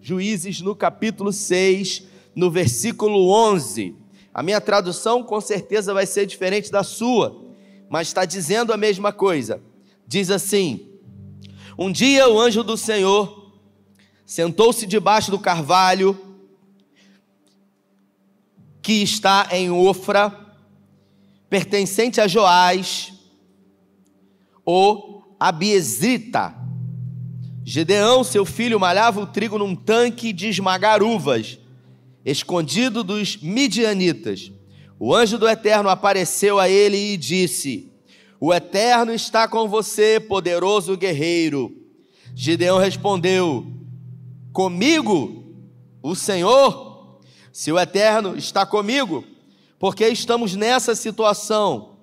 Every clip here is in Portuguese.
Juízes no capítulo 6, no versículo 11. A minha tradução com certeza vai ser diferente da sua, mas está dizendo a mesma coisa. Diz assim: Um dia o anjo do Senhor sentou-se debaixo do carvalho que está em Ofra, pertencente a Joás, o Abiesrita. Gedeão, seu filho, malhava o trigo num tanque de esmagar uvas escondido dos midianitas. O anjo do Eterno apareceu a ele e disse: O Eterno está com você, poderoso guerreiro. Gideão respondeu: Comigo, o Senhor? Se o Eterno está comigo, porque estamos nessa situação?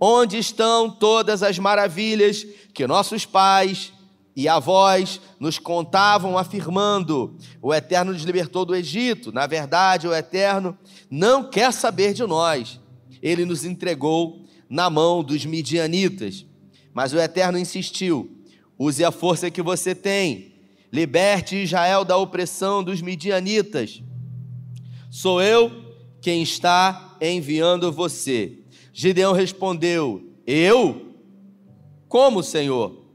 Onde estão todas as maravilhas que nossos pais e avós nos contavam afirmando: o Eterno nos libertou do Egito. Na verdade, o Eterno não quer saber de nós. Ele nos entregou na mão dos midianitas. Mas o Eterno insistiu: use a força que você tem, liberte Israel da opressão dos midianitas. Sou eu quem está enviando você. Gideão respondeu: Eu? Como, Senhor?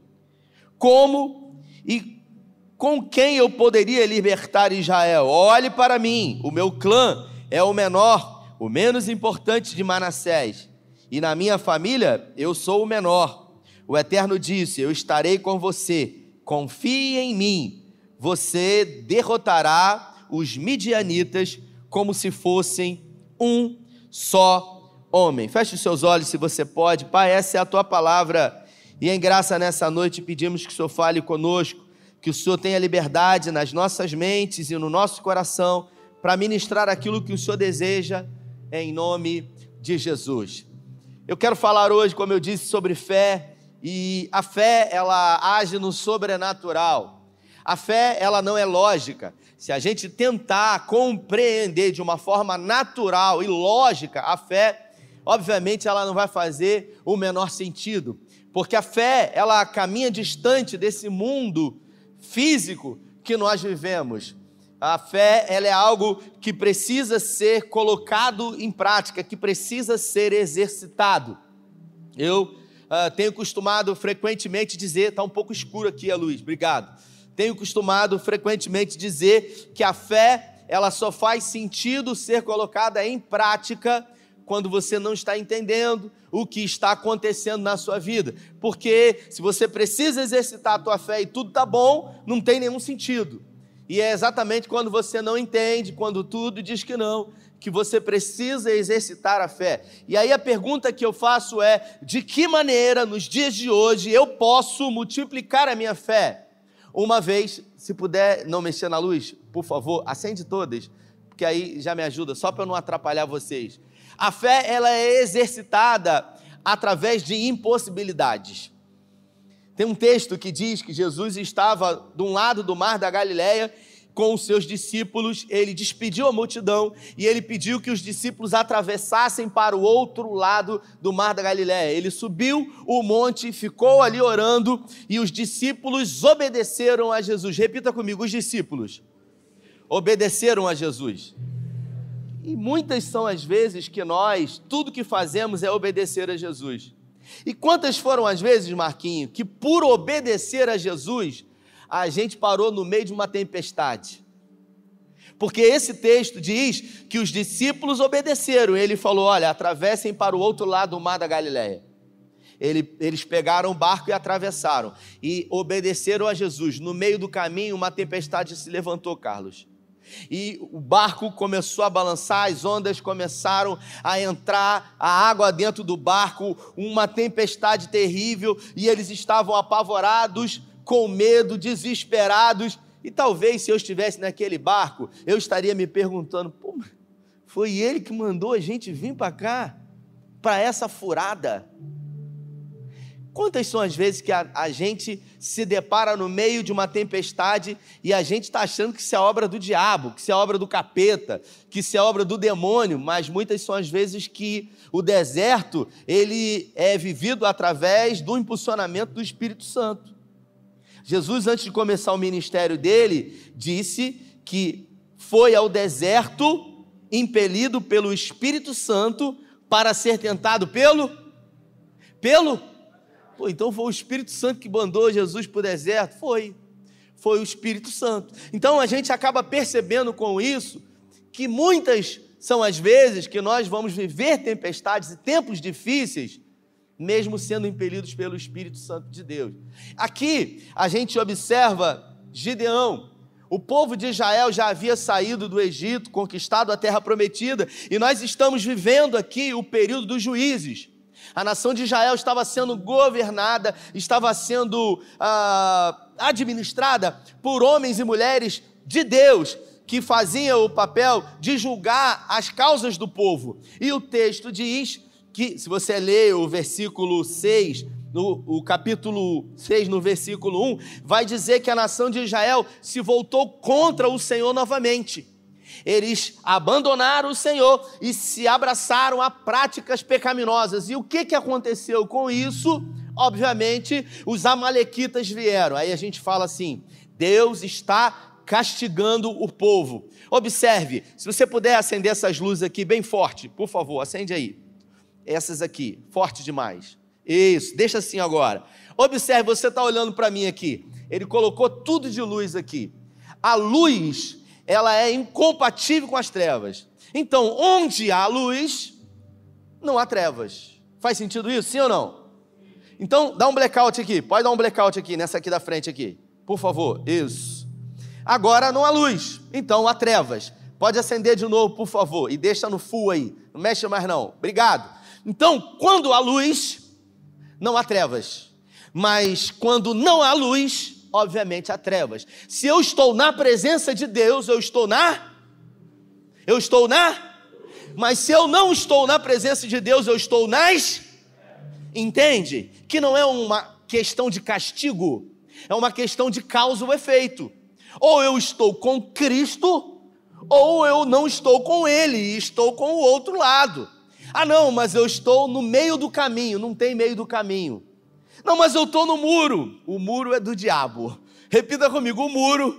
Como e com quem eu poderia libertar Israel? Olhe para mim, o meu clã é o menor, o menos importante de Manassés, e na minha família eu sou o menor. O Eterno disse: Eu estarei com você, confie em mim, você derrotará os midianitas como se fossem um só homem. Feche os seus olhos se você pode, Pai, essa é a tua palavra e em graça nessa noite pedimos que o Senhor fale conosco, que o Senhor tenha liberdade nas nossas mentes e no nosso coração para ministrar aquilo que o Senhor deseja, em nome de Jesus. Eu quero falar hoje, como eu disse, sobre fé, e a fé, ela age no sobrenatural. A fé, ela não é lógica. Se a gente tentar compreender de uma forma natural e lógica a fé, obviamente ela não vai fazer o menor sentido porque a fé, ela caminha distante desse mundo físico que nós vivemos. A fé, ela é algo que precisa ser colocado em prática, que precisa ser exercitado. Eu uh, tenho costumado frequentemente dizer, está um pouco escuro aqui a luz, obrigado. Tenho costumado frequentemente dizer que a fé, ela só faz sentido ser colocada em prática quando você não está entendendo o que está acontecendo na sua vida. Porque se você precisa exercitar a tua fé e tudo está bom, não tem nenhum sentido. E é exatamente quando você não entende, quando tudo diz que não, que você precisa exercitar a fé. E aí a pergunta que eu faço é: de que maneira nos dias de hoje eu posso multiplicar a minha fé? Uma vez, se puder não mexer na luz, por favor, acende todas, porque aí já me ajuda, só para eu não atrapalhar vocês. A fé ela é exercitada através de impossibilidades. Tem um texto que diz que Jesus estava de um lado do mar da Galileia com os seus discípulos, ele despediu a multidão e ele pediu que os discípulos atravessassem para o outro lado do mar da Galileia. Ele subiu o monte, ficou ali orando e os discípulos obedeceram a Jesus. Repita comigo: os discípulos obedeceram a Jesus. E muitas são as vezes que nós, tudo que fazemos é obedecer a Jesus. E quantas foram as vezes, Marquinho, que por obedecer a Jesus, a gente parou no meio de uma tempestade? Porque esse texto diz que os discípulos obedeceram. Ele falou: olha, atravessem para o outro lado do mar da Galileia. Ele, eles pegaram o barco e atravessaram. E obedeceram a Jesus. No meio do caminho, uma tempestade se levantou, Carlos e o barco começou a balançar, as ondas começaram a entrar, a água dentro do barco, uma tempestade terrível, e eles estavam apavorados, com medo, desesperados. E talvez se eu estivesse naquele barco, eu estaria me perguntando: Pô, foi ele que mandou a gente vir para cá, para essa furada. Quantas são as vezes que a, a gente se depara no meio de uma tempestade e a gente está achando que isso é obra do diabo, que isso é obra do capeta, que isso é obra do demônio, mas muitas são as vezes que o deserto ele é vivido através do impulsionamento do Espírito Santo. Jesus, antes de começar o ministério dele, disse que foi ao deserto, impelido pelo Espírito Santo, para ser tentado pelo? Pelo? Pô, então foi o Espírito Santo que mandou Jesus para o deserto? Foi. Foi o Espírito Santo. Então a gente acaba percebendo com isso que muitas são as vezes que nós vamos viver tempestades e tempos difíceis, mesmo sendo impelidos pelo Espírito Santo de Deus. Aqui a gente observa Gideão. O povo de Israel já havia saído do Egito, conquistado a terra prometida, e nós estamos vivendo aqui o período dos juízes. A nação de Israel estava sendo governada, estava sendo ah, administrada por homens e mulheres de Deus, que faziam o papel de julgar as causas do povo. E o texto diz que, se você ler o versículo 6, no o capítulo 6, no versículo 1, vai dizer que a nação de Israel se voltou contra o Senhor novamente. Eles abandonaram o Senhor e se abraçaram a práticas pecaminosas. E o que, que aconteceu com isso? Obviamente, os amalequitas vieram. Aí a gente fala assim: Deus está castigando o povo. Observe, se você puder acender essas luzes aqui bem forte, por favor, acende aí. Essas aqui, forte demais. Isso, deixa assim agora. Observe, você está olhando para mim aqui. Ele colocou tudo de luz aqui. A luz, ela é incompatível com as trevas. Então, onde há luz, não há trevas. Faz sentido isso, sim ou não? Então, dá um blackout aqui. Pode dar um blackout aqui, nessa aqui da frente aqui. Por favor. Isso. Agora não há luz, então há trevas. Pode acender de novo, por favor, e deixa no full aí. Não mexe mais não. Obrigado. Então, quando há luz, não há trevas. Mas quando não há luz, obviamente há trevas. Se eu estou na presença de Deus, eu estou na Eu estou na Mas se eu não estou na presença de Deus, eu estou nas Entende? Que não é uma questão de castigo, é uma questão de causa ou efeito. Ou eu estou com Cristo, ou eu não estou com Ele e estou com o outro lado. Ah, não, mas eu estou no meio do caminho. Não tem meio do caminho. Não, mas eu estou no muro. O muro é do diabo. Repita comigo: o muro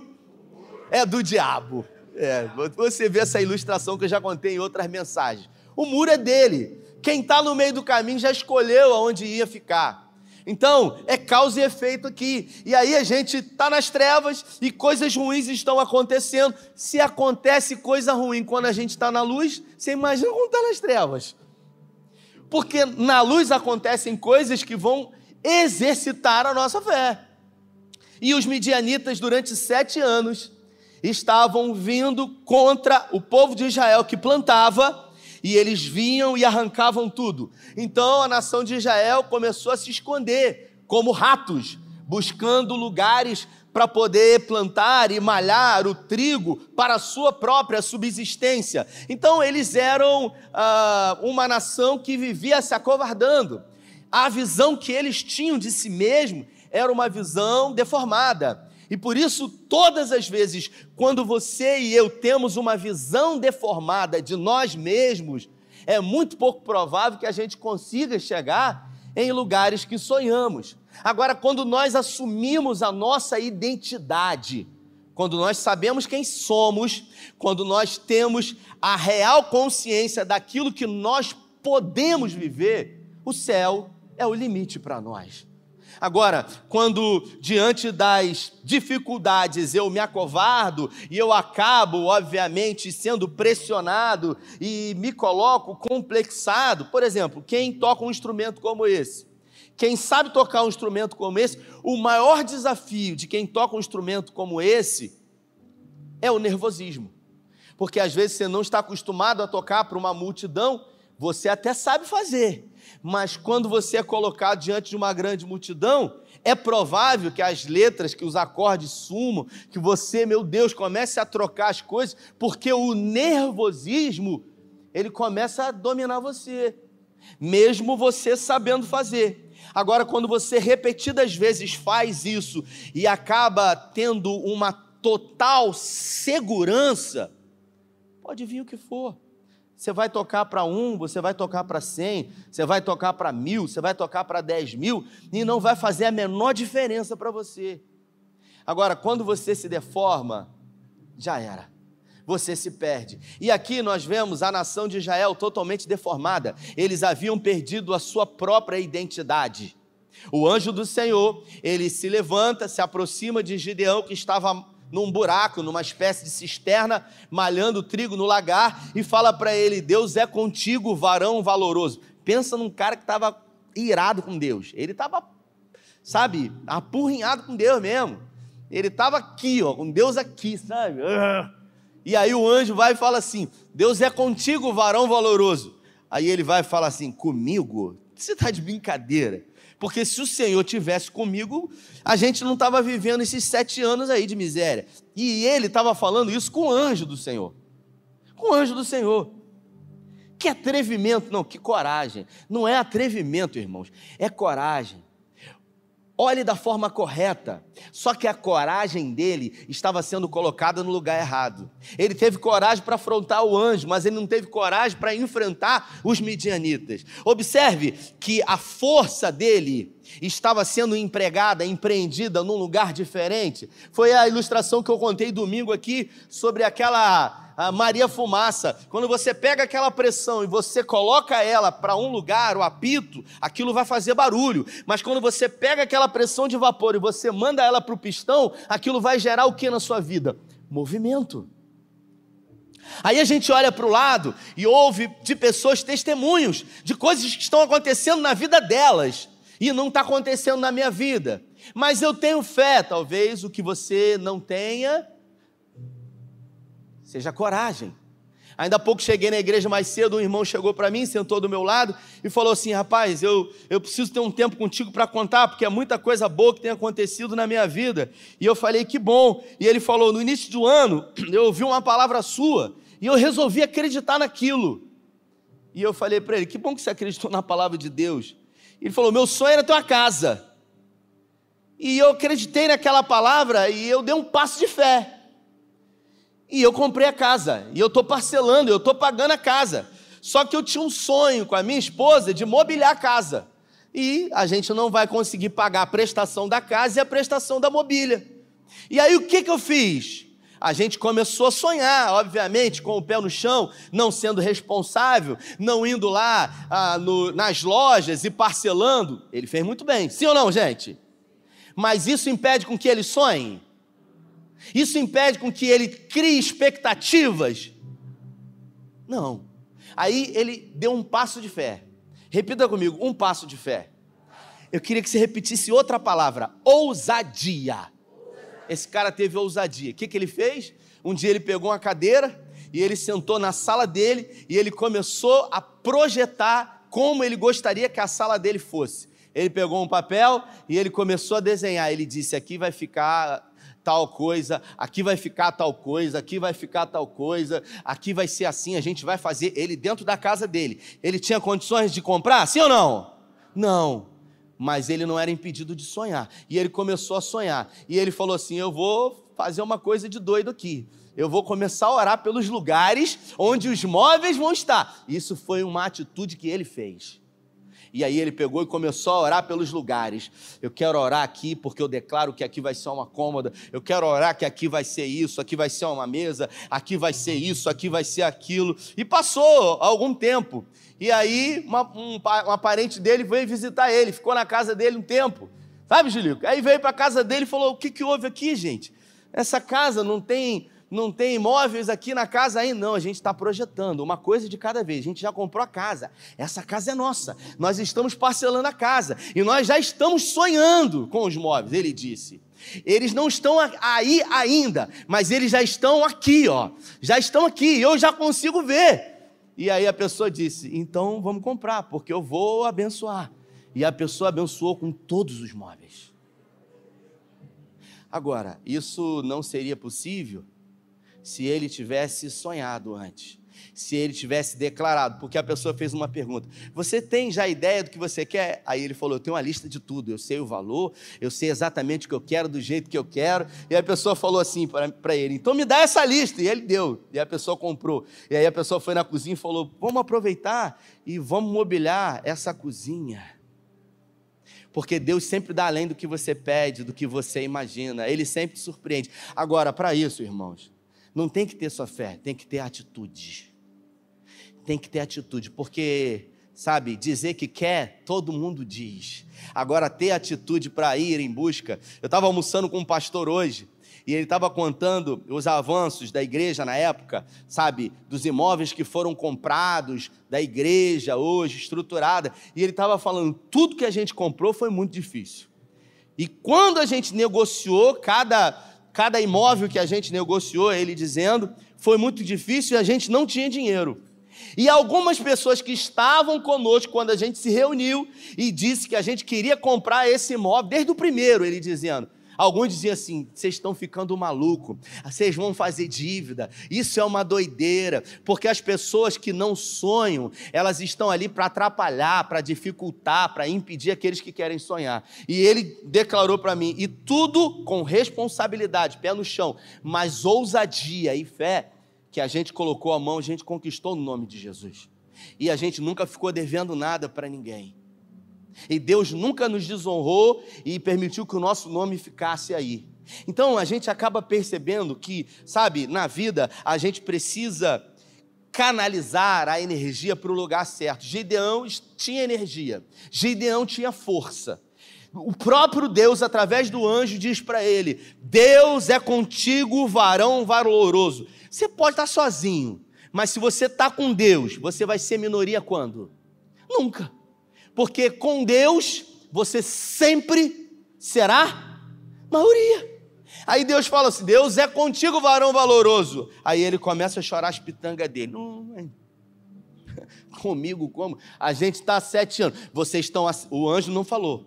é do diabo. É, você vê essa ilustração que eu já contei em outras mensagens. O muro é dele. Quem está no meio do caminho já escolheu aonde ia ficar. Então, é causa e efeito aqui. E aí a gente está nas trevas e coisas ruins estão acontecendo. Se acontece coisa ruim quando a gente está na luz, você imagina quando está nas trevas. Porque na luz acontecem coisas que vão exercitar a nossa fé. E os midianitas, durante sete anos, estavam vindo contra o povo de Israel que plantava e eles vinham e arrancavam tudo. Então a nação de Israel começou a se esconder como ratos, buscando lugares para poder plantar e malhar o trigo para a sua própria subsistência. Então eles eram ah, uma nação que vivia se acovardando. A visão que eles tinham de si mesmo era uma visão deformada. E por isso, todas as vezes, quando você e eu temos uma visão deformada de nós mesmos, é muito pouco provável que a gente consiga chegar em lugares que sonhamos. Agora, quando nós assumimos a nossa identidade, quando nós sabemos quem somos, quando nós temos a real consciência daquilo que nós podemos viver, o céu é o limite para nós. Agora, quando diante das dificuldades eu me acovardo e eu acabo, obviamente, sendo pressionado e me coloco complexado, por exemplo, quem toca um instrumento como esse? Quem sabe tocar um instrumento como esse, o maior desafio de quem toca um instrumento como esse é o nervosismo. Porque às vezes você não está acostumado a tocar para uma multidão, você até sabe fazer, mas quando você é colocado diante de uma grande multidão, é provável que as letras, que os acordes sumam, que você, meu Deus, comece a trocar as coisas, porque o nervosismo, ele começa a dominar você, mesmo você sabendo fazer. Agora, quando você repetidas vezes faz isso e acaba tendo uma total segurança, pode vir o que for. Você vai tocar para um, você vai tocar para cem, você vai tocar para mil, você vai tocar para dez mil, e não vai fazer a menor diferença para você. Agora, quando você se deforma, já era. Você se perde. E aqui nós vemos a nação de Israel totalmente deformada. Eles haviam perdido a sua própria identidade. O anjo do Senhor, ele se levanta, se aproxima de Gideão, que estava num buraco, numa espécie de cisterna, malhando trigo no lagar, e fala para ele: Deus é contigo, varão valoroso. Pensa num cara que estava irado com Deus. Ele estava, sabe, apurrinhado com Deus mesmo. Ele estava aqui, ó, com Deus aqui, sabe? E aí o anjo vai e fala assim: Deus é contigo, varão valoroso. Aí ele vai e fala assim: Comigo? Você está de brincadeira. Porque se o Senhor tivesse comigo, a gente não estava vivendo esses sete anos aí de miséria. E ele estava falando isso com o anjo do Senhor. Com o anjo do Senhor. Que atrevimento, não, que coragem. Não é atrevimento, irmãos, é coragem. Olhe da forma correta. Só que a coragem dele estava sendo colocada no lugar errado. Ele teve coragem para afrontar o anjo, mas ele não teve coragem para enfrentar os midianitas. Observe que a força dele estava sendo empregada, empreendida num lugar diferente. Foi a ilustração que eu contei domingo aqui sobre aquela a Maria Fumaça. Quando você pega aquela pressão e você coloca ela para um lugar, o apito, aquilo vai fazer barulho. Mas quando você pega aquela pressão de vapor e você manda ela para o pistão, aquilo vai gerar o que na sua vida? Movimento. Aí a gente olha para o lado e ouve de pessoas testemunhos de coisas que estão acontecendo na vida delas e não está acontecendo na minha vida. Mas eu tenho fé, talvez o que você não tenha Seja coragem. Ainda há pouco cheguei na igreja mais cedo, um irmão chegou para mim, sentou do meu lado e falou assim: Rapaz, eu, eu preciso ter um tempo contigo para contar, porque é muita coisa boa que tem acontecido na minha vida. E eu falei: Que bom. E ele falou: No início do ano, eu ouvi uma palavra sua e eu resolvi acreditar naquilo. E eu falei para ele: Que bom que você acreditou na palavra de Deus. Ele falou: Meu sonho era ter uma casa. E eu acreditei naquela palavra e eu dei um passo de fé. E eu comprei a casa, e eu estou parcelando, eu estou pagando a casa. Só que eu tinha um sonho com a minha esposa de mobiliar a casa. E a gente não vai conseguir pagar a prestação da casa e a prestação da mobília. E aí o que, que eu fiz? A gente começou a sonhar, obviamente, com o pé no chão, não sendo responsável, não indo lá ah, no, nas lojas e parcelando. Ele fez muito bem, sim ou não, gente? Mas isso impede com que ele sonhe? Isso impede com que ele crie expectativas? Não. Aí ele deu um passo de fé. Repita comigo, um passo de fé. Eu queria que você repetisse outra palavra: ousadia. Esse cara teve ousadia. O que, que ele fez? Um dia ele pegou uma cadeira e ele sentou na sala dele e ele começou a projetar como ele gostaria que a sala dele fosse. Ele pegou um papel e ele começou a desenhar. Ele disse: Aqui vai ficar tal coisa, aqui vai ficar tal coisa, aqui vai ficar tal coisa, aqui vai ser assim, a gente vai fazer ele dentro da casa dele. Ele tinha condições de comprar? Sim ou não? Não. Mas ele não era impedido de sonhar. E ele começou a sonhar. E ele falou assim: Eu vou fazer uma coisa de doido aqui. Eu vou começar a orar pelos lugares onde os móveis vão estar. Isso foi uma atitude que ele fez. E aí ele pegou e começou a orar pelos lugares. Eu quero orar aqui porque eu declaro que aqui vai ser uma cômoda. Eu quero orar que aqui vai ser isso, aqui vai ser uma mesa, aqui vai ser isso, aqui vai ser aquilo. E passou algum tempo. E aí uma, um, uma parente dele veio visitar ele, ficou na casa dele um tempo. Sabe, Julico? Aí veio para a casa dele e falou: O que, que houve aqui, gente? Essa casa não tem não tem imóveis aqui na casa ainda. Não, a gente está projetando uma coisa de cada vez. A gente já comprou a casa. Essa casa é nossa. Nós estamos parcelando a casa. E nós já estamos sonhando com os móveis, ele disse. Eles não estão aí ainda, mas eles já estão aqui, ó. Já estão aqui, eu já consigo ver. E aí a pessoa disse: então vamos comprar, porque eu vou abençoar. E a pessoa abençoou com todos os móveis. Agora, isso não seria possível se ele tivesse sonhado antes, se ele tivesse declarado, porque a pessoa fez uma pergunta: Você tem já ideia do que você quer? Aí ele falou: Eu tenho uma lista de tudo, eu sei o valor, eu sei exatamente o que eu quero, do jeito que eu quero. E a pessoa falou assim para ele: Então me dá essa lista. E ele deu, e a pessoa comprou. E aí a pessoa foi na cozinha e falou: Vamos aproveitar e vamos mobiliar essa cozinha. Porque Deus sempre dá além do que você pede, do que você imagina. Ele sempre surpreende. Agora, para isso, irmãos, não tem que ter só fé, tem que ter atitude. Tem que ter atitude, porque, sabe, dizer que quer, todo mundo diz. Agora, ter atitude para ir em busca. Eu estava almoçando com um pastor hoje, e ele estava contando os avanços da igreja na época, sabe, dos imóveis que foram comprados da igreja hoje, estruturada, e ele estava falando: tudo que a gente comprou foi muito difícil. E quando a gente negociou cada, cada imóvel que a gente negociou, ele dizendo, foi muito difícil e a gente não tinha dinheiro. E algumas pessoas que estavam conosco quando a gente se reuniu e disse que a gente queria comprar esse imóvel, desde o primeiro, ele dizendo: Alguns diziam assim: vocês estão ficando maluco, vocês vão fazer dívida. Isso é uma doideira, porque as pessoas que não sonham, elas estão ali para atrapalhar, para dificultar, para impedir aqueles que querem sonhar. E ele declarou para mim: e tudo com responsabilidade, pé no chão, mas ousadia e fé, que a gente colocou a mão, a gente conquistou no nome de Jesus. E a gente nunca ficou devendo nada para ninguém. E Deus nunca nos desonrou e permitiu que o nosso nome ficasse aí. Então a gente acaba percebendo que, sabe, na vida a gente precisa canalizar a energia para o lugar certo. Gideão tinha energia, Gideão tinha força. O próprio Deus, através do anjo, diz para ele: Deus é contigo, varão valoroso. Você pode estar sozinho, mas se você está com Deus, você vai ser minoria quando? Nunca porque com Deus você sempre será maioria. Aí Deus fala assim: Deus é contigo, varão valoroso. Aí ele começa a chorar as pitangas dele. Comigo como? A gente está há sete anos. Vocês estão. O anjo não falou.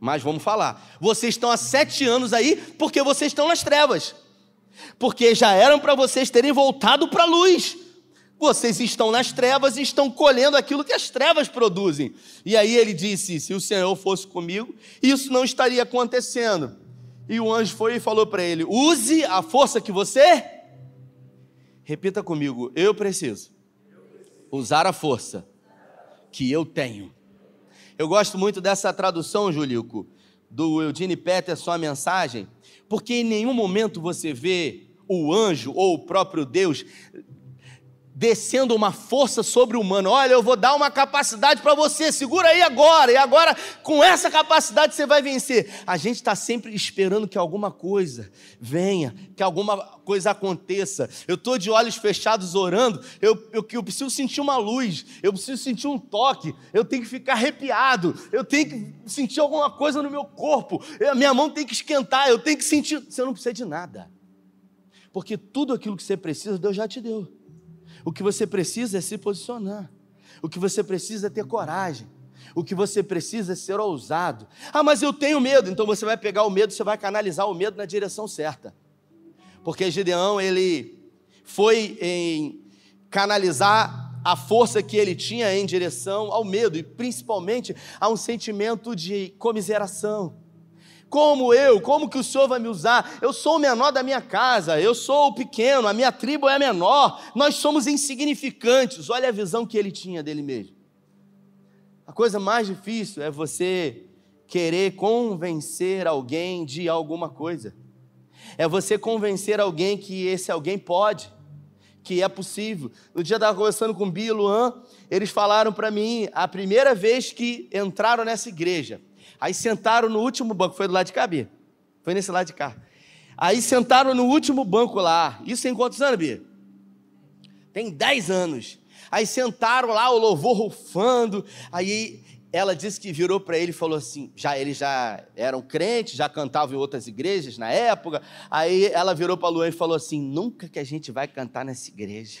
Mas vamos falar. Vocês estão há sete anos aí porque vocês estão nas trevas. Porque já eram para vocês terem voltado para a luz. Vocês estão nas trevas e estão colhendo aquilo que as trevas produzem. E aí ele disse: Se o Senhor fosse comigo, isso não estaria acontecendo. E o anjo foi e falou para ele: Use a força que você. Repita comigo: Eu preciso usar a força que eu tenho. Eu gosto muito dessa tradução, Julico, do Eugene Peterson, a mensagem, porque em nenhum momento você vê o anjo ou o próprio Deus descendo uma força sobre-humana. Olha, eu vou dar uma capacidade para você, segura aí agora, e agora com essa capacidade você vai vencer. A gente está sempre esperando que alguma coisa venha, que alguma coisa aconteça. Eu estou de olhos fechados orando, eu, eu, eu preciso sentir uma luz, eu preciso sentir um toque, eu tenho que ficar arrepiado, eu tenho que sentir alguma coisa no meu corpo, a minha mão tem que esquentar, eu tenho que sentir. Você não precisa de nada, porque tudo aquilo que você precisa, Deus já te deu. O que você precisa é se posicionar. O que você precisa é ter coragem. O que você precisa é ser ousado. Ah, mas eu tenho medo. Então você vai pegar o medo, você vai canalizar o medo na direção certa. Porque Gideão, ele foi em canalizar a força que ele tinha em direção ao medo e principalmente a um sentimento de comiseração como eu? Como que o Senhor vai me usar? Eu sou o menor da minha casa, eu sou o pequeno, a minha tribo é a menor, nós somos insignificantes. Olha a visão que ele tinha dele mesmo. A coisa mais difícil é você querer convencer alguém de alguma coisa. É você convencer alguém que esse alguém pode, que é possível. No dia eu estava conversando com o Bia e Luan, eles falaram para mim, a primeira vez que entraram nessa igreja, Aí sentaram no último banco, foi do lado de cá, Bia? Foi nesse lado de cá. Aí sentaram no último banco lá. Isso tem quantos anos, Bia? Tem 10 anos. Aí sentaram lá, o louvor rufando. Aí ela disse que virou para ele e falou assim: já eles já eram crentes, já cantavam em outras igrejas na época. Aí ela virou para Luan e falou assim: nunca que a gente vai cantar nessa igreja.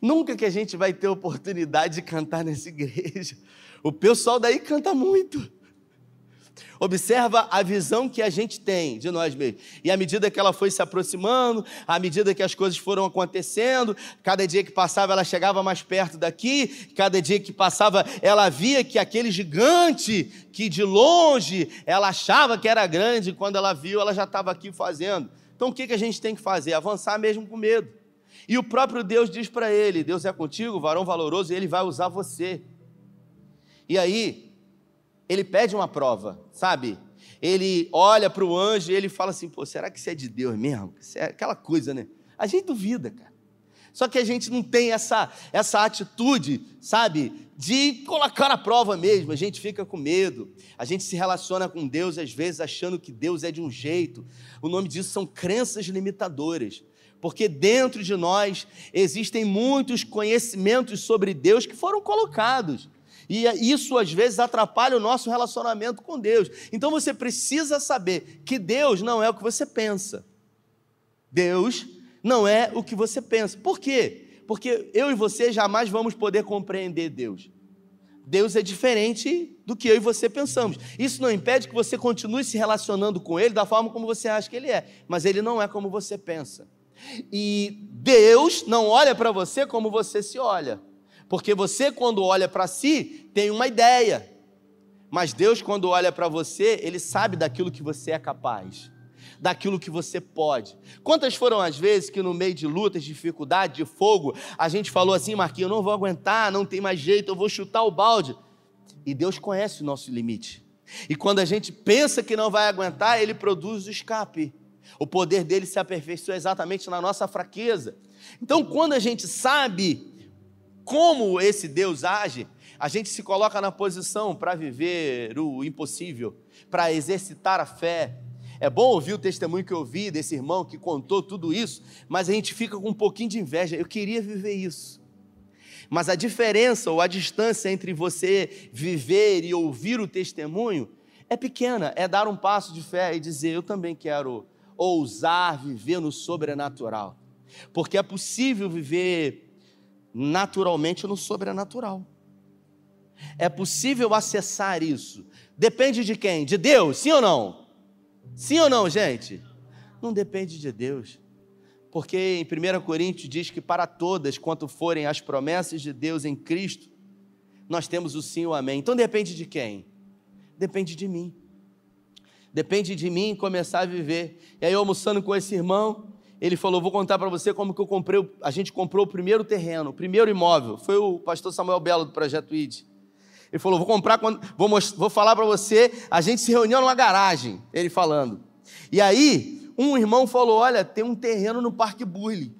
Nunca que a gente vai ter oportunidade de cantar nessa igreja. O pessoal daí canta muito. Observa a visão que a gente tem de nós mesmos. E à medida que ela foi se aproximando, à medida que as coisas foram acontecendo, cada dia que passava ela chegava mais perto daqui, cada dia que passava ela via que aquele gigante que de longe ela achava que era grande, quando ela viu, ela já estava aqui fazendo. Então o que, que a gente tem que fazer? Avançar mesmo com medo. E o próprio Deus diz para ele: Deus é contigo, varão valoroso, e ele vai usar você. E aí, ele pede uma prova, sabe? Ele olha para o anjo e ele fala assim: pô, será que isso é de Deus mesmo? Isso é aquela coisa, né? A gente duvida, cara. Só que a gente não tem essa, essa atitude, sabe, de colocar na prova mesmo. A gente fica com medo. A gente se relaciona com Deus, às vezes, achando que Deus é de um jeito. O nome disso são crenças limitadoras. Porque dentro de nós existem muitos conhecimentos sobre Deus que foram colocados. E isso às vezes atrapalha o nosso relacionamento com Deus. Então você precisa saber que Deus não é o que você pensa. Deus não é o que você pensa. Por quê? Porque eu e você jamais vamos poder compreender Deus. Deus é diferente do que eu e você pensamos. Isso não impede que você continue se relacionando com Ele da forma como você acha que Ele é, mas Ele não é como você pensa. E Deus não olha para você como você se olha, porque você, quando olha para si, tem uma ideia, mas Deus, quando olha para você, Ele sabe daquilo que você é capaz daquilo que você pode. Quantas foram as vezes que no meio de lutas, dificuldade, de fogo, a gente falou assim, Marquinhos, eu não vou aguentar, não tem mais jeito, eu vou chutar o balde. E Deus conhece o nosso limite. E quando a gente pensa que não vai aguentar, Ele produz o escape. O poder dele se aperfeiçoa exatamente na nossa fraqueza. Então, quando a gente sabe como esse Deus age, a gente se coloca na posição para viver o impossível, para exercitar a fé, é bom ouvir o testemunho que eu ouvi desse irmão que contou tudo isso, mas a gente fica com um pouquinho de inveja. Eu queria viver isso. Mas a diferença ou a distância entre você viver e ouvir o testemunho é pequena. É dar um passo de fé e dizer: Eu também quero ousar viver no sobrenatural. Porque é possível viver naturalmente no sobrenatural. É possível acessar isso. Depende de quem? De Deus, sim ou não? Sim ou não, gente? Não depende de Deus. Porque em 1 Coríntios diz que para todas, quanto forem as promessas de Deus em Cristo, nós temos o sim e o amém. Então depende de quem? Depende de mim. Depende de mim começar a viver. E aí, almoçando com esse irmão, ele falou: Vou contar para você como que eu comprei. A gente comprou o primeiro terreno, o primeiro imóvel. Foi o pastor Samuel Belo do Projeto ID. Ele falou: Vou comprar, vou, vou falar para você. A gente se reuniu numa garagem, ele falando. E aí, um irmão falou: Olha, tem um terreno no Parque Bully.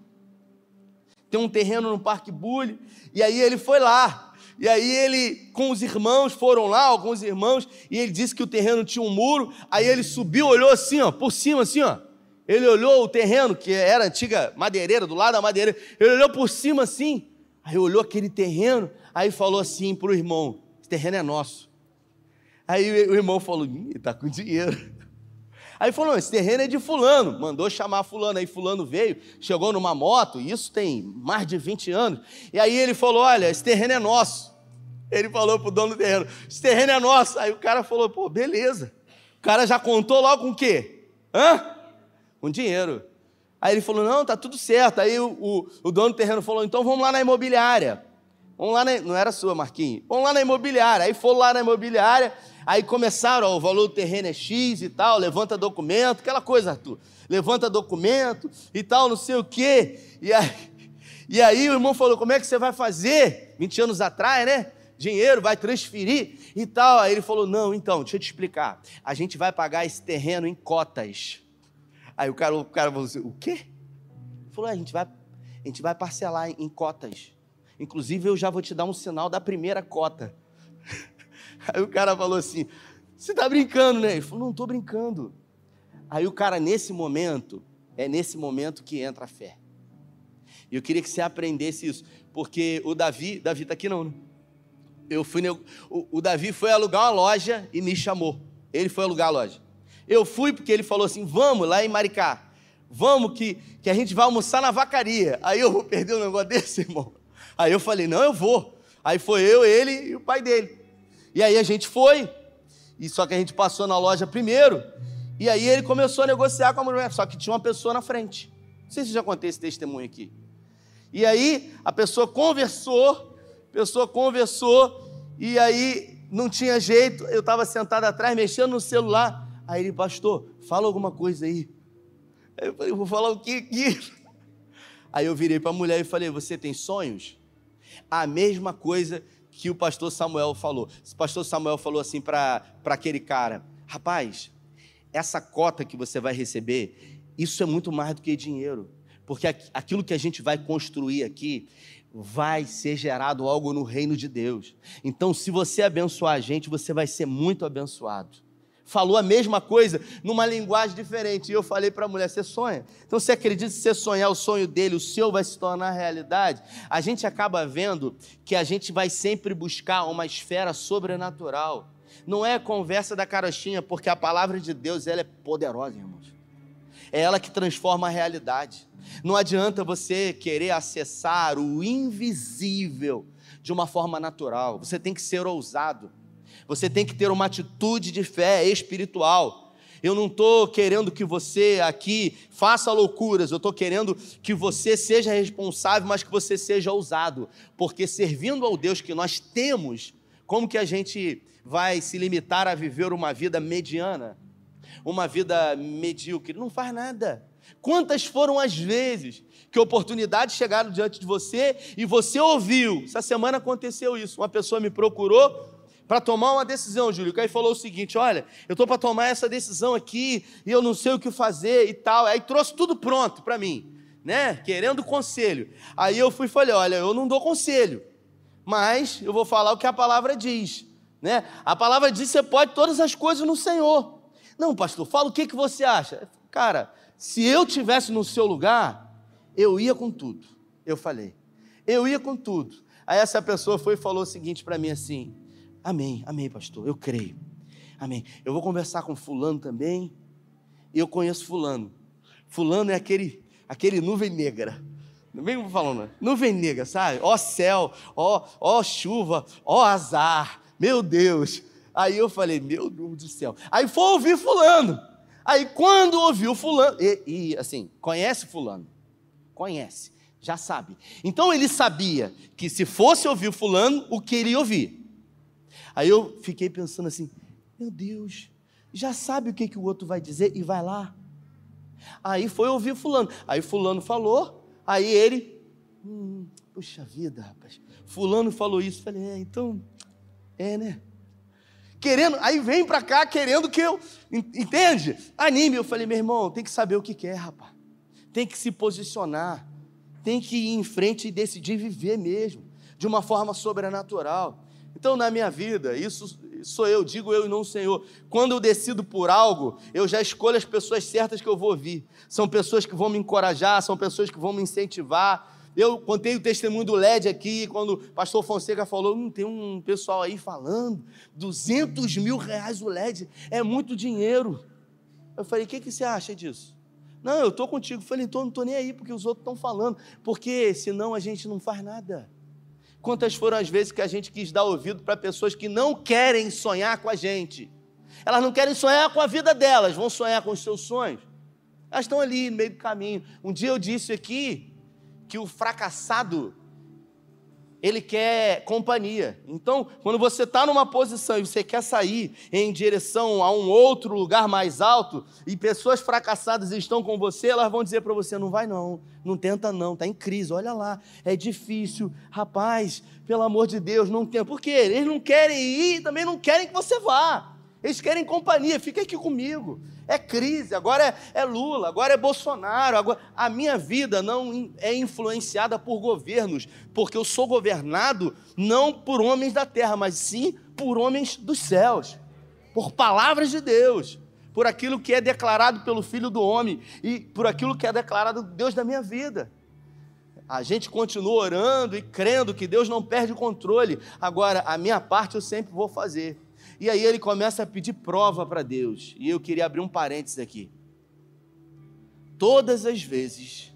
Tem um terreno no Parque Bully. E aí ele foi lá. E aí ele, com os irmãos, foram lá, alguns irmãos, e ele disse que o terreno tinha um muro. Aí ele subiu, olhou assim, ó, por cima, assim, ó. Ele olhou o terreno, que era antiga madeireira, do lado da madeireira. Ele olhou por cima assim. Aí olhou aquele terreno, aí falou assim para o irmão: esse terreno é nosso. Aí o irmão falou: está com dinheiro. Aí falou: esse terreno é de Fulano. Mandou chamar Fulano. Aí Fulano veio, chegou numa moto, isso tem mais de 20 anos. E aí ele falou: olha, esse terreno é nosso. Ele falou pro dono do terreno: esse terreno é nosso. Aí o cara falou: pô, beleza. O cara já contou logo com o quê? Hã? Com dinheiro. Aí ele falou: não, tá tudo certo. Aí o, o, o dono do terreno falou: então vamos lá na imobiliária. Vamos lá, na, não era sua, Marquinhos. Vamos lá na imobiliária. Aí foram lá na imobiliária, aí começaram, ó, o valor do terreno é X e tal, levanta documento, aquela coisa, Arthur. Levanta documento e tal, não sei o quê. E aí, e aí o irmão falou: como é que você vai fazer? 20 anos atrás, né? Dinheiro, vai transferir e tal. Aí ele falou: não, então, deixa eu te explicar. A gente vai pagar esse terreno em cotas. Aí o cara, o cara falou assim: o quê? Ele falou: é, a gente vai, a gente vai parcelar em cotas. Inclusive, eu já vou te dar um sinal da primeira cota. Aí o cara falou assim: Você está brincando, né? Ele falou: Não estou brincando. Aí o cara, nesse momento, é nesse momento que entra a fé. E eu queria que você aprendesse isso, porque o Davi, Davi está aqui não, né? Eu fui, o, o Davi foi alugar uma loja e me chamou. Ele foi alugar a loja. Eu fui porque ele falou assim: Vamos lá em Maricá. Vamos que, que a gente vai almoçar na vacaria. Aí eu vou perder um negócio desse, irmão. Aí eu falei, não, eu vou. Aí foi eu, ele e o pai dele. E aí a gente foi, e só que a gente passou na loja primeiro, e aí ele começou a negociar com a mulher, só que tinha uma pessoa na frente. Não sei se já contei esse testemunho aqui. E aí a pessoa conversou, a pessoa conversou, e aí não tinha jeito, eu estava sentado atrás, mexendo no celular. Aí ele, pastor, fala alguma coisa aí. Aí eu falei, vou falar o que aqui? Aí eu virei para a mulher e falei, você tem sonhos? a mesma coisa que o pastor Samuel falou. O pastor Samuel falou assim para aquele cara: rapaz, essa cota que você vai receber, isso é muito mais do que dinheiro. Porque aquilo que a gente vai construir aqui vai ser gerado algo no reino de Deus. Então, se você abençoar a gente, você vai ser muito abençoado falou a mesma coisa numa linguagem diferente. E eu falei para a mulher: você sonha? Então você acredita que se você sonhar o sonho dele, o seu vai se tornar realidade? A gente acaba vendo que a gente vai sempre buscar uma esfera sobrenatural. Não é conversa da carochinha, porque a palavra de Deus ela é poderosa, irmãos. É ela que transforma a realidade. Não adianta você querer acessar o invisível de uma forma natural. Você tem que ser ousado. Você tem que ter uma atitude de fé espiritual. Eu não estou querendo que você aqui faça loucuras, eu estou querendo que você seja responsável, mas que você seja ousado. Porque servindo ao Deus que nós temos, como que a gente vai se limitar a viver uma vida mediana? Uma vida medíocre? Não faz nada. Quantas foram as vezes que oportunidades chegaram diante de você e você ouviu? Essa semana aconteceu isso. Uma pessoa me procurou para tomar uma decisão, Júlio. Caio falou o seguinte: olha, eu estou para tomar essa decisão aqui e eu não sei o que fazer e tal. Aí trouxe tudo pronto para mim, né? Querendo conselho. Aí eu fui e falei: olha, eu não dou conselho, mas eu vou falar o que a palavra diz, né? A palavra diz: você pode todas as coisas no Senhor. Não, pastor, fala o que, que você acha. Cara, se eu tivesse no seu lugar, eu ia com tudo. Eu falei, eu ia com tudo. Aí essa pessoa foi e falou o seguinte para mim assim: Amém, amém, pastor, eu creio. Amém. Eu vou conversar com fulano também. Eu conheço fulano. Fulano é aquele, aquele nuvem negra. Não vem falando, nuvem negra, sabe? Ó céu, ó, ó chuva, ó azar. Meu Deus. Aí eu falei, meu Deus do céu. Aí foi ouvir fulano. Aí quando ouviu fulano, e, e assim, conhece fulano? Conhece, já sabe. Então ele sabia que se fosse ouvir fulano, o que ele ia ouvir? Aí eu fiquei pensando assim: meu Deus, já sabe o que, que o outro vai dizer e vai lá. Aí foi ouvir Fulano. Aí Fulano falou, aí ele, hum, puxa vida, rapaz. Fulano falou isso. Falei, é, então, é, né? Querendo, aí vem pra cá querendo que eu, entende? Anime. Eu falei, meu irmão, tem que saber o que quer, rapaz. Tem que se posicionar. Tem que ir em frente e decidir viver mesmo, de uma forma sobrenatural. Então, na minha vida, isso sou eu, digo eu e não o Senhor. Quando eu decido por algo, eu já escolho as pessoas certas que eu vou ouvir. São pessoas que vão me encorajar, são pessoas que vão me incentivar. Eu contei o testemunho do LED aqui, quando o pastor Fonseca falou: hum, tem um pessoal aí falando, 200 mil reais o LED, é muito dinheiro. Eu falei: o que, que você acha disso? Não, eu estou contigo. Eu falei: então não estou nem aí, porque os outros estão falando, porque senão a gente não faz nada. Quantas foram as vezes que a gente quis dar ouvido para pessoas que não querem sonhar com a gente? Elas não querem sonhar com a vida delas, vão sonhar com os seus sonhos. Elas estão ali no meio do caminho. Um dia eu disse aqui que o fracassado ele quer companhia. Então, quando você está numa posição e você quer sair em direção a um outro lugar mais alto e pessoas fracassadas estão com você, elas vão dizer para você: não vai não, não tenta não, está em crise, olha lá, é difícil, rapaz, pelo amor de Deus, não tem. Por quê? Eles não querem ir, também não querem que você vá. Eles querem companhia, fica aqui comigo. É crise, agora é, é, Lula, agora é Bolsonaro. Agora... A minha vida não é influenciada por governos, porque eu sou governado não por homens da terra, mas sim por homens dos céus, por palavras de Deus, por aquilo que é declarado pelo Filho do Homem e por aquilo que é declarado Deus da minha vida. A gente continua orando e crendo que Deus não perde o controle. Agora, a minha parte eu sempre vou fazer. E aí ele começa a pedir prova para Deus. E eu queria abrir um parênteses aqui. Todas as vezes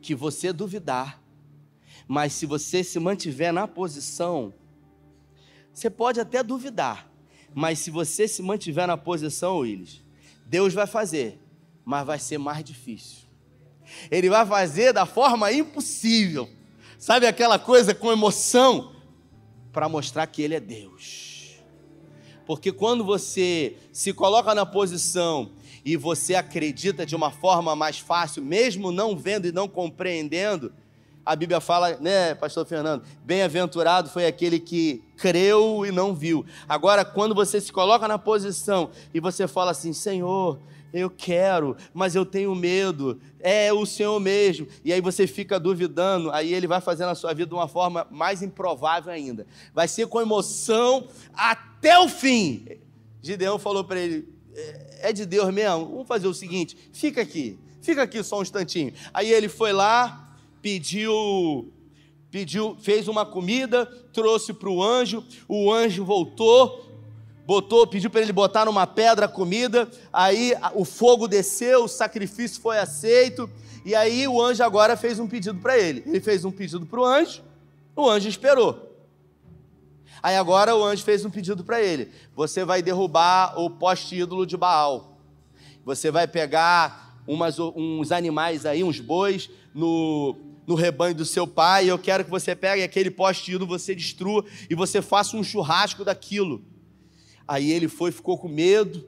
que você duvidar, mas se você se mantiver na posição, você pode até duvidar, mas se você se mantiver na posição, Willis, Deus vai fazer, mas vai ser mais difícil. Ele vai fazer da forma impossível. Sabe aquela coisa com emoção? Para mostrar que Ele é Deus. Porque quando você se coloca na posição e você acredita de uma forma mais fácil, mesmo não vendo e não compreendendo, a Bíblia fala, né, pastor Fernando? Bem-aventurado foi aquele que creu e não viu. Agora, quando você se coloca na posição e você fala assim: Senhor, eu quero, mas eu tenho medo, é o Senhor mesmo. E aí você fica duvidando, aí ele vai fazendo a sua vida de uma forma mais improvável ainda. Vai ser com emoção até o fim. Gideão falou para ele: é, é de Deus mesmo? Vamos fazer o seguinte: fica aqui, fica aqui só um instantinho. Aí ele foi lá, pediu pediu, fez uma comida, trouxe para o anjo, o anjo voltou, botou, pediu para ele botar numa pedra a comida, aí o fogo desceu, o sacrifício foi aceito, e aí o anjo agora fez um pedido para ele. Ele fez um pedido para o anjo, o anjo esperou. Aí agora o anjo fez um pedido para ele: você vai derrubar o poste ídolo de Baal. Você vai pegar umas, uns animais aí, uns bois, no, no rebanho do seu pai. Eu quero que você pegue aquele poste ídolo, você destrua e você faça um churrasco daquilo. Aí ele foi, ficou com medo,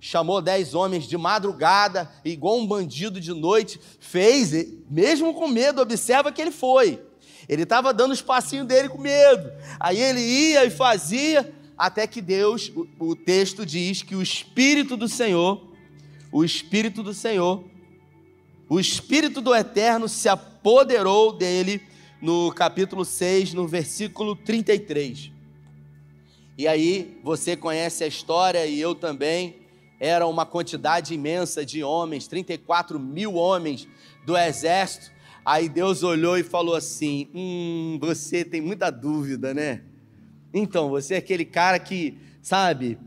chamou dez homens de madrugada, igual um bandido de noite, fez, mesmo com medo, observa que ele foi. Ele estava dando o espacinho dele com medo. Aí ele ia e fazia, até que Deus, o, o texto diz que o Espírito do Senhor, o Espírito do Senhor, o Espírito do Eterno se apoderou dele no capítulo 6, no versículo 33. E aí, você conhece a história e eu também. Era uma quantidade imensa de homens, 34 mil homens do exército Aí Deus olhou e falou assim: Hum, você tem muita dúvida, né? Então, você é aquele cara que, sabe,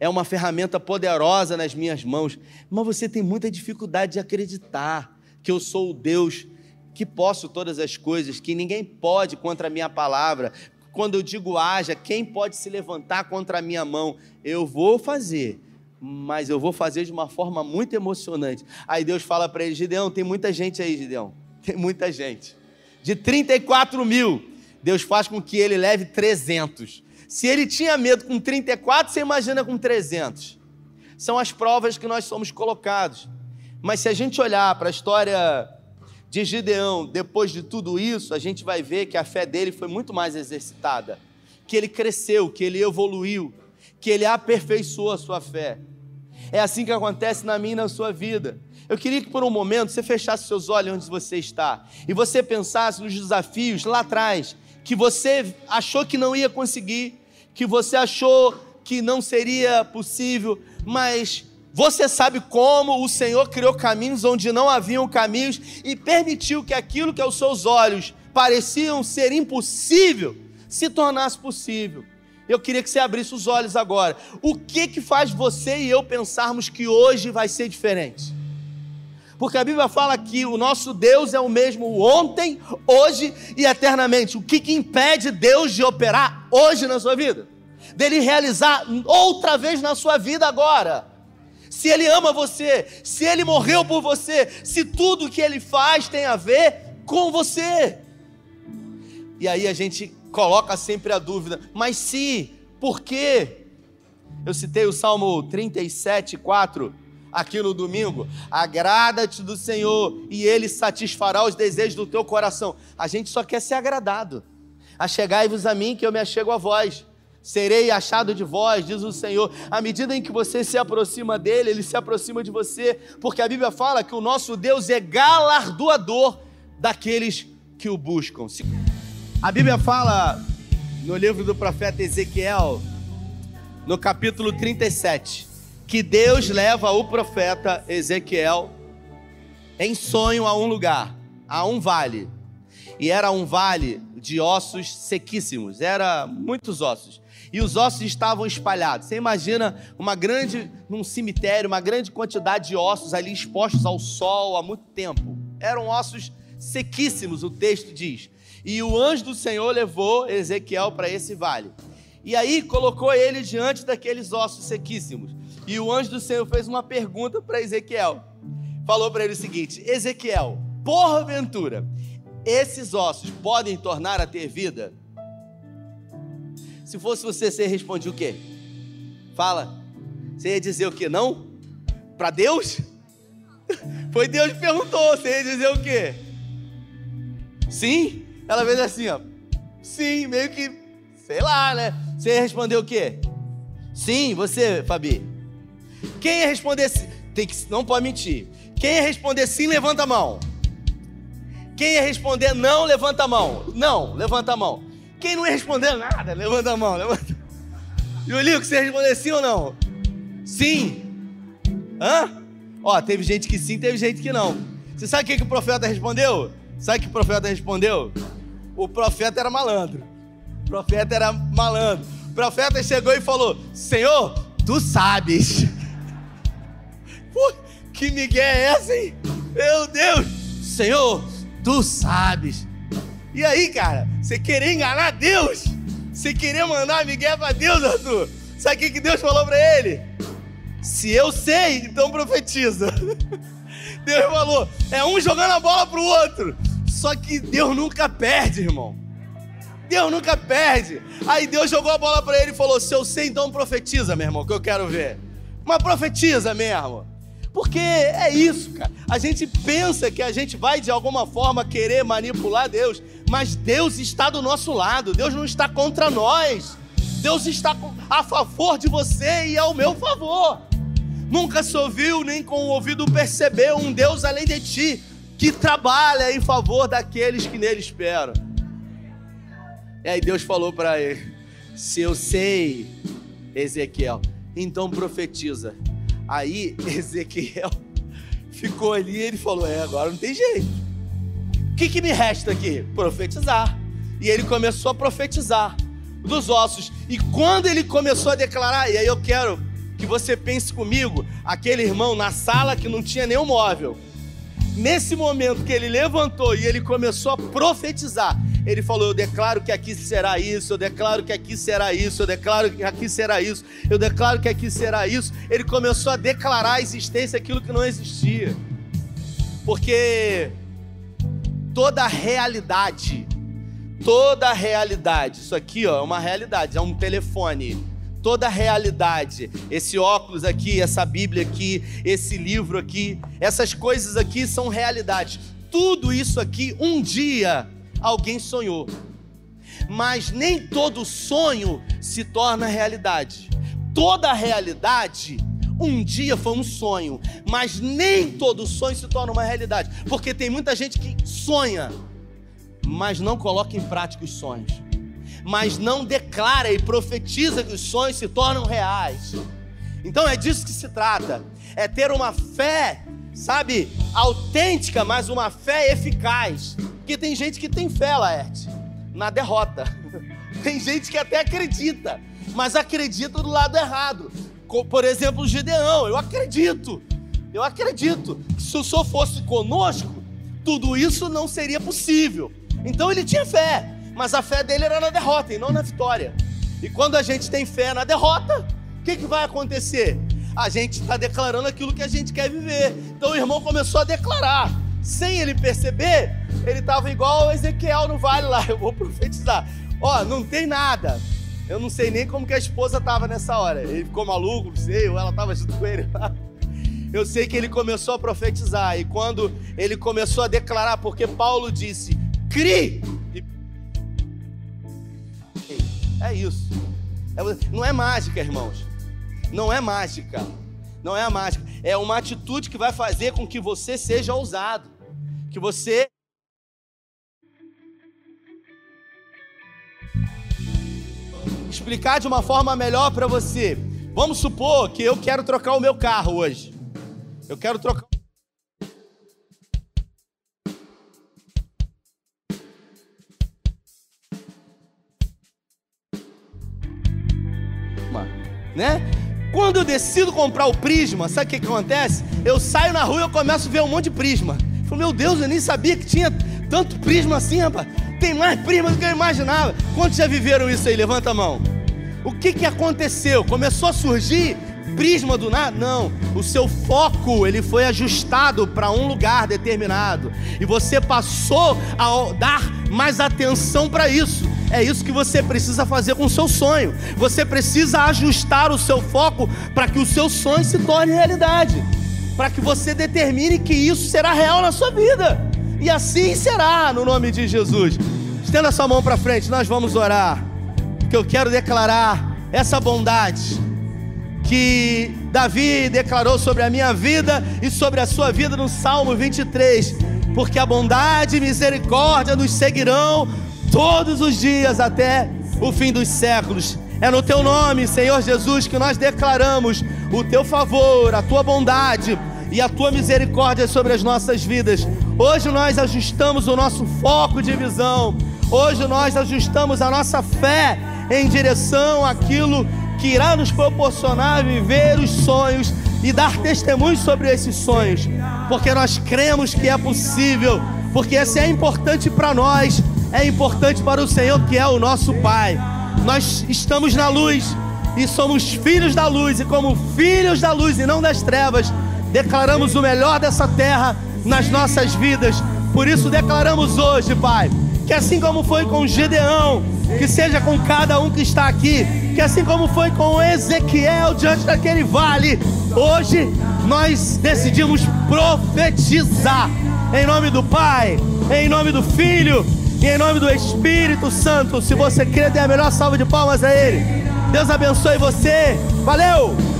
é uma ferramenta poderosa nas minhas mãos, mas você tem muita dificuldade de acreditar que eu sou o Deus que posso todas as coisas, que ninguém pode contra a minha palavra. Quando eu digo haja, quem pode se levantar contra a minha mão? Eu vou fazer, mas eu vou fazer de uma forma muito emocionante. Aí Deus fala para ele: Gideão, tem muita gente aí, Gideão. Tem muita gente. De 34 mil, Deus faz com que ele leve 300. Se ele tinha medo com 34, você imagina com 300. São as provas que nós somos colocados. Mas se a gente olhar para a história de Gideão, depois de tudo isso, a gente vai ver que a fé dele foi muito mais exercitada, que ele cresceu, que ele evoluiu, que ele aperfeiçoou a sua fé. É assim que acontece na minha e na sua vida. Eu queria que por um momento você fechasse seus olhos onde você está e você pensasse nos desafios lá atrás que você achou que não ia conseguir, que você achou que não seria possível, mas você sabe como o Senhor criou caminhos onde não haviam caminhos e permitiu que aquilo que aos seus olhos pareciam ser impossível se tornasse possível. Eu queria que você abrisse os olhos agora. O que que faz você e eu pensarmos que hoje vai ser diferente? Porque a Bíblia fala que o nosso Deus é o mesmo ontem, hoje e eternamente. O que, que impede Deus de operar hoje na sua vida? Dele realizar outra vez na sua vida agora? Se Ele ama você, se Ele morreu por você, se tudo que Ele faz tem a ver com você. E aí a gente coloca sempre a dúvida, mas se, por quê? Eu citei o Salmo 37, 4 aqui no domingo. Agrada-te do Senhor e Ele satisfará os desejos do teu coração. A gente só quer ser agradado. Achegai-vos a mim que eu me achego a vós. Serei achado de vós, diz o Senhor. À medida em que você se aproxima dele, ele se aproxima de você, porque a Bíblia fala que o nosso Deus é galardoador daqueles que o buscam. A Bíblia fala no livro do profeta Ezequiel, no capítulo 37, que Deus leva o profeta Ezequiel em sonho a um lugar, a um vale. E era um vale de ossos sequíssimos, era muitos ossos. E os ossos estavam espalhados. Você imagina uma grande, num cemitério, uma grande quantidade de ossos ali expostos ao sol há muito tempo. Eram ossos sequíssimos, o texto diz. E o anjo do Senhor levou Ezequiel para esse vale. E aí colocou ele diante daqueles ossos sequíssimos. E o anjo do Senhor fez uma pergunta para Ezequiel. Falou para ele o seguinte: Ezequiel, porventura, esses ossos podem tornar a ter vida? Se fosse você, você respondia o quê? Fala. Você ia dizer o quê? Não? Para Deus? Foi Deus que perguntou. Você ia dizer o quê? Sim? Ela fez assim, ó. Sim, meio que, sei lá, né? Você respondeu o quê? Sim, você, Fabi. Quem ia responder sim? Tem que, não pode mentir. Quem ia responder sim, levanta a mão. Quem ia responder não, levanta a mão. Não, levanta a mão. Quem não ia responder nada, levanta a mão. Levanta. Julinho, você ia responder sim ou não? Sim. Hã? Ó, teve gente que sim, teve gente que não. Você sabe o que, que o profeta respondeu? Sabe o que o profeta respondeu? O profeta era malandro. O profeta era malandro. O profeta chegou e falou: Senhor, tu sabes. Que migué é essa, hein? Meu Deus! Senhor, tu sabes. E aí, cara, você querer enganar Deus? Você querer mandar migué para Deus, Arthur? Sabe o que, que Deus falou para ele? Se eu sei, então profetiza. Deus falou, é um jogando a bola pro outro. Só que Deus nunca perde, irmão. Deus nunca perde. Aí Deus jogou a bola para ele e falou: Se eu sei, então profetiza, meu irmão, que eu quero ver. Mas profetiza mesmo. Porque é isso, cara. A gente pensa que a gente vai de alguma forma querer manipular Deus, mas Deus está do nosso lado. Deus não está contra nós. Deus está a favor de você e ao meu favor. Nunca se ouviu nem com o ouvido percebeu um Deus além de ti que trabalha em favor daqueles que nele esperam. E aí Deus falou para ele: Se eu sei, Ezequiel, então profetiza. Aí Ezequiel ficou ali e ele falou: É, agora não tem jeito. O que, que me resta aqui? Profetizar. E ele começou a profetizar dos ossos. E quando ele começou a declarar, e aí eu quero que você pense comigo, aquele irmão na sala que não tinha nenhum móvel. Nesse momento que ele levantou e ele começou a profetizar, ele falou: Eu declaro que aqui será isso, eu declaro que aqui será isso, eu declaro que aqui será isso, eu declaro que aqui será isso. Ele começou a declarar a existência daquilo que não existia. Porque toda realidade, toda realidade, isso aqui ó, é uma realidade, é um telefone. Toda a realidade, esse óculos aqui, essa Bíblia aqui, esse livro aqui, essas coisas aqui são realidades. Tudo isso aqui um dia alguém sonhou. Mas nem todo sonho se torna realidade. Toda realidade um dia foi um sonho, mas nem todo sonho se torna uma realidade, porque tem muita gente que sonha, mas não coloca em prática os sonhos, mas não declara e profetiza que os sonhos se tornam reais. Então é disso que se trata, é ter uma fé, sabe, autêntica, mas uma fé eficaz. Porque tem gente que tem fé, Laerte, na derrota. Tem gente que até acredita, mas acredita do lado errado. Por exemplo, o Gideão, eu acredito. Eu acredito que se o Senhor fosse conosco, tudo isso não seria possível. Então ele tinha fé, mas a fé dele era na derrota e não na vitória. E quando a gente tem fé na derrota, o que, que vai acontecer? A gente está declarando aquilo que a gente quer viver. Então o irmão começou a declarar sem ele perceber, ele estava igual Ezequiel no vale lá. Eu vou profetizar. Ó, não tem nada. Eu não sei nem como que a esposa estava nessa hora. Ele ficou maluco, não sei, ou ela estava junto com ele. Eu sei que ele começou a profetizar. E quando ele começou a declarar, porque Paulo disse: crie. É isso. É não é mágica, irmãos. Não é mágica. Não é a mágica. É uma atitude que vai fazer com que você seja ousado que você explicar de uma forma melhor para você. Vamos supor que eu quero trocar o meu carro hoje. Eu quero trocar né? Quando eu decido comprar o prisma, sabe o que, que acontece? Eu saio na rua e eu começo a ver um monte de prisma. Falei, meu Deus, eu nem sabia que tinha tanto prisma assim, rapaz. Tem mais prisma do que eu imaginava. Quantos já viveram isso aí? Levanta a mão. O que, que aconteceu? Começou a surgir prisma do nada? Não. O seu foco ele foi ajustado para um lugar determinado e você passou a dar mais atenção para isso. É isso que você precisa fazer com o seu sonho. Você precisa ajustar o seu foco para que o seu sonho se torne realidade para que você determine que isso será real na sua vida. E assim será no nome de Jesus. Estenda sua mão para frente, nós vamos orar. Que eu quero declarar essa bondade que Davi declarou sobre a minha vida e sobre a sua vida no Salmo 23, porque a bondade e misericórdia nos seguirão todos os dias até o fim dos séculos. É no teu nome, Senhor Jesus, que nós declaramos o teu favor, a tua bondade e a tua misericórdia sobre as nossas vidas. Hoje nós ajustamos o nosso foco de visão. Hoje nós ajustamos a nossa fé em direção àquilo que irá nos proporcionar viver os sonhos e dar testemunhos sobre esses sonhos, porque nós cremos que é possível, porque esse é importante para nós, é importante para o Senhor que é o nosso Pai. Nós estamos na luz e somos filhos da luz, e como filhos da luz e não das trevas, declaramos o melhor dessa terra nas nossas vidas. Por isso declaramos hoje, Pai, que assim como foi com Gedeão, que seja com cada um que está aqui, que assim como foi com Ezequiel diante daquele vale, hoje nós decidimos profetizar em nome do Pai, em nome do Filho e em nome do Espírito Santo. Se você crê, dê a melhor salva de palmas a Ele. Deus abençoe você. Valeu!